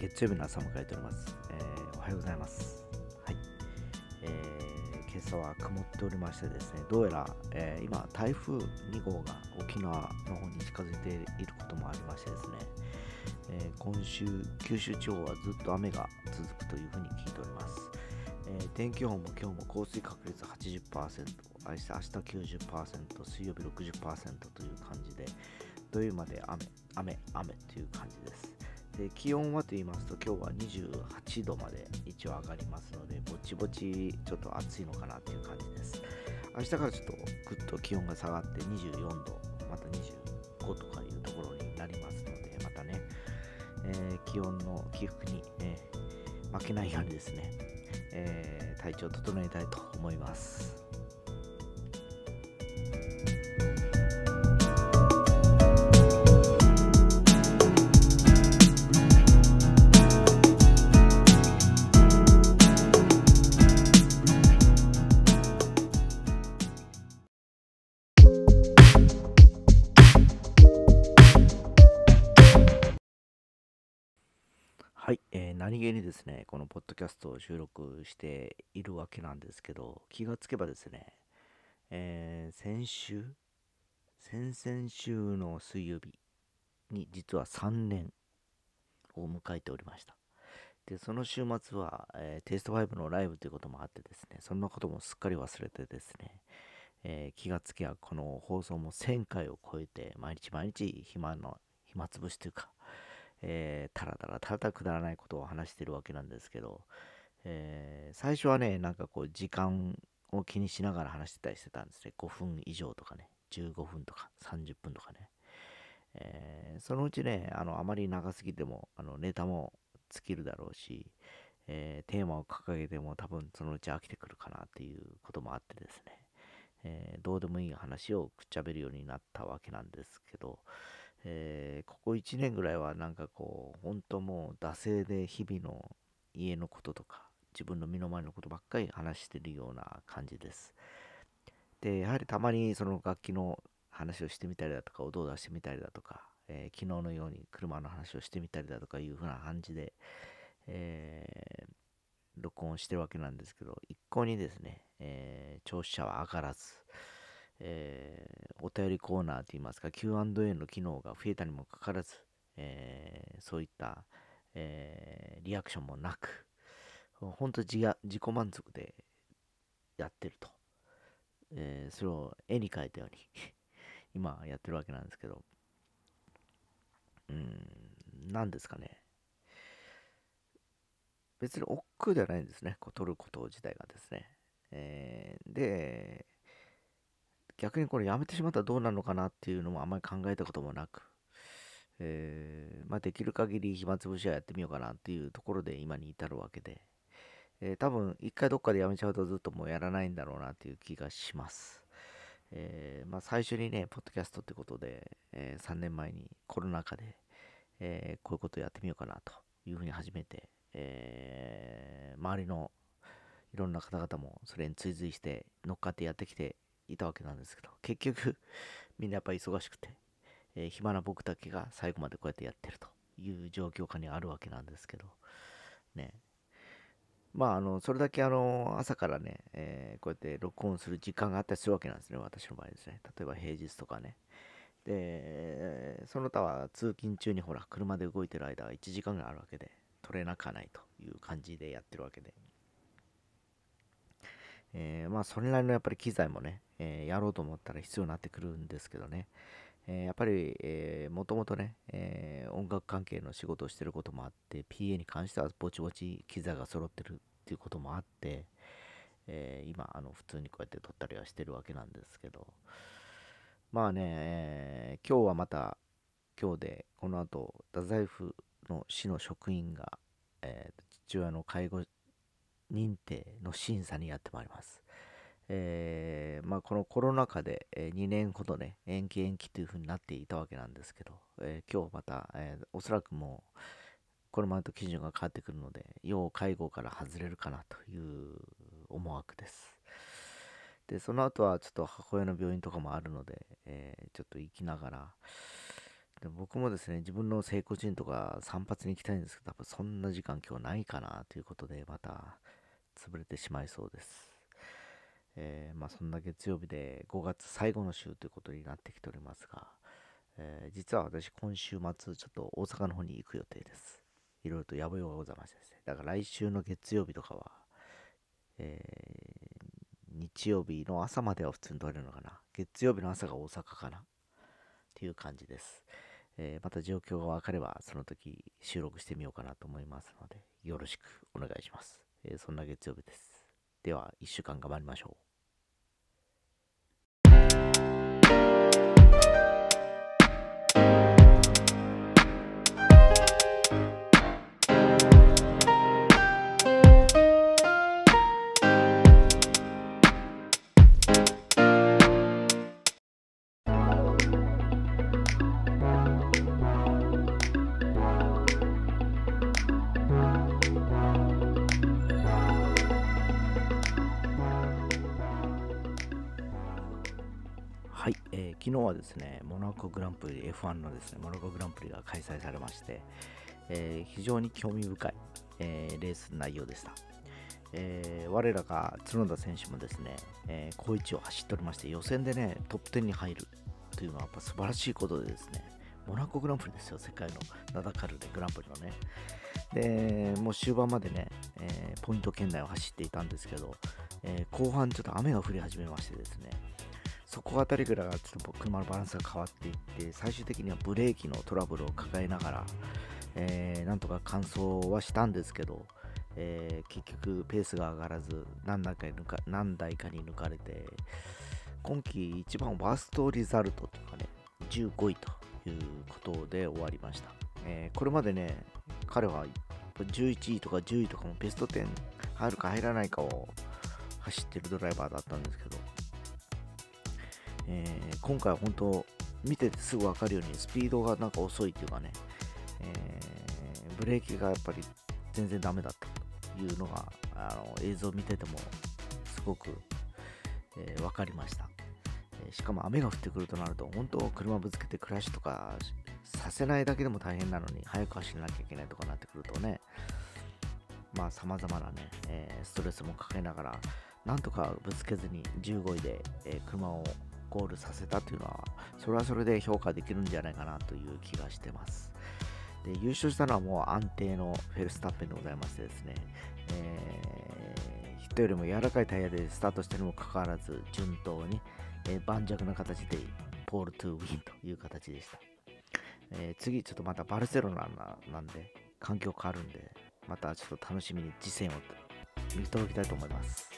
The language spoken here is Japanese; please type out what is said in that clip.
月曜日の朝を迎えております、えーおはようございます。はい、えー今朝は曇っておりましてですねどうやら、えー今台風2号が沖縄の方に近づいていることもありましてですね、え今週九州地方はずっと雨が続くというふうに聞いております。え天気予報も今日も降水確率80%、明日明日90%、水曜日60%という感じで、土曜日まで雨、雨、雨という感じです。で気温はと言いますと、今日は28度まで一応上がりますので、ぼちぼちちょっと暑いのかなという感じです。明日からちょっとぐっと気温が下がって24度、また25とかいうところになりますので、またね、えー気温の起伏に、え負けないようにですね、え体調を整えたいと思います。何気にですね、このポッドキャストを収録しているわけなんですけど、気がつけばですね、えー先週、先々週の水曜日に実は3年を迎えておりました。で、その週末は、えーテイスト5のライブということもあってですね、そんなこともすっかり忘れてですね、えー気がつけばこの放送も1000回を超えて、毎日毎日暇の、暇つぶしというか、えー、たらたらたらたらくだらないことを話してるわけなんですけど、えー最初はね、なんかこう、時間を気にしながら話してたりしてたんですね。5分以上とかね、15分とか30分とかね。えーそのうちね、あの、あまり長すぎても、あの、ネタも尽きるだろうし、えーテーマを掲げても多分そのうち飽きてくるかなっていうこともあってですね、えーどうでもいい話をくっちゃべるようになったわけなんですけど、えーここ1年ぐらいはなんかこう、本当もう惰性で日々の家のこととか、自分の身の回りのことばっかり話してるような感じです。で、やはりたまにその楽器の話をしてみたりだとか、音を出してみたりだとか、えー昨日のように車の話をしてみたりだとかいう風な感じで、えー録音してるわけなんですけど、一向にですね、えー聴取者は上がらず、えーお便りコーナーといいますか Q&A の機能が増えたにもかかわらず、えーそういった、えーリアクションもなく、本当自自己満足でやってると。えそれを絵に描いたように 今やってるわけなんですけど、うん、なんですかね。別に億劫ではないんですね、こう撮ること自体がですね。えーで、逆にこれやめてしまったらどうなるのかなっていうのもあんまり考えたこともなく、えーまあ、できる限り暇つぶしはやってみようかなっていうところで今に至るわけで、えー多分一回どっかでやめちゃうとずっともうやらないんだろうなっていう気がします。えーまあ、最初にね、ポッドキャストってことで、え3年前にコロナ禍で、えこういうことをやってみようかなというふうに始めて、え周りのいろんな方々もそれに追随して乗っかってやってきていたわけなんですけど、結局 みんなやっぱ忙しくて、えー暇な僕だけが最後までこうやってやってるという状況下にあるわけなんですけど、ね。まあ、あの、それだけあの、朝からね、えーこうやって録音する時間があったりするわけなんですね、私の場合ですね。例えば平日とかね。で、その他は通勤中にほら、車で動いてる間は1時間ぐらいあるわけで、取れなかないという感じでやってるわけで。えーまあ、それなりのやっぱり機材もね、えーやろうと思ったら必要になってくるんですけどね。えーやっぱり、えーもともとね、えー音楽関係の仕事をしてることもあって、PA に関してはぼちぼち機材が揃ってるっていうこともあって、えー今、あの、普通にこうやって撮ったりはしてるわけなんですけど、まあね、えー今日はまた、今日で、この後、太宰府の市の職員が、えー父親の介護認定の審査にやってまいります。えーまあ、このコロナ禍で、え2年ほどね、延期延期というふうになっていたわけなんですけど、えー今日また、えーおそらくもう、これまでと基準が変わってくるので、要介護から外れるかなという思惑です。で、その後はちょっと母親の病院とかもあるので、えちょっと行きながら、で僕もですね、自分の整骨院とか散髪に行きたいんですけど、多分そんな時間今日ないかなということで、また潰れてしまいそうです。えー、まあそんな月曜日で5月最後の週ということになってきておりますが、えー、実は私今週末ちょっと大阪の方に行く予定です。いろいろと野暮用がございましてですね。だから来週の月曜日とかは、えー、日曜日の朝までは普通に撮れるのかな。月曜日の朝が大阪かな。っていう感じです。えー、また状況が分かればその時収録してみようかなと思いますので、よろしくお願いします。えそんな月曜日です。では、1週間頑張りましょう。えー、昨日はですね、モナコグランプリ、F1 のですね、モナコグランプリが開催されまして、えー、非常に興味深い、えー、レース内容でした。えー、我らが角田選手もですね、えー、好位置を走っておりまして、予選でね、トップ10に入るというのはやっぱ素晴らしいことでですね、モナコグランプリですよ、世界の名だかるでグランプリのね。で、もう終盤までね、えー、ポイント圏内を走っていたんですけど、えー、後半ちょっと雨が降り始めましてですね、そこあたりぐらいがちょっと車のバランスが変わっていって最終的にはブレーキのトラブルを抱えながら、えー、なんとか完走はしたんですけど、えー、結局ペースが上がらず何台かに抜か何台かに抜かれて今季一番ワーストリザルトというかね15位ということで終わりました、えー、これまでね彼は11位とか10位とかもベスト10入るか入らないかを走ってるドライバーだったんですけどえー、今回本当見ててすぐ分かるようにスピードがなんか遅いというかね、えー、ブレーキがやっぱり全然ダメだったというのがあの映像を見ててもすごく、えー、分かりました、えしかも雨が降ってくるとなると本当車ぶつけてクラッシュとかさせないだけでも大変なのに速く走らなきゃいけないとかなってくるとねまあ様々なね、えストレスもかけながらなんとかぶつけずに15位で、え車をゴールさせたというのは、それはそれで評価できるんじゃないかなという気がしてます。で優勝したのはもう安定のフェルスタッペンでございましてですね、えー、人よりも柔らかいタイヤでスタートしてにもかかわらず、順当に、え、盤石な形でポールトゥウィンという形でした。えー、次、ちょっとまたバルセロナなんで、環境変わるんで、またちょっと楽しみに次戦を見届きたいと思います。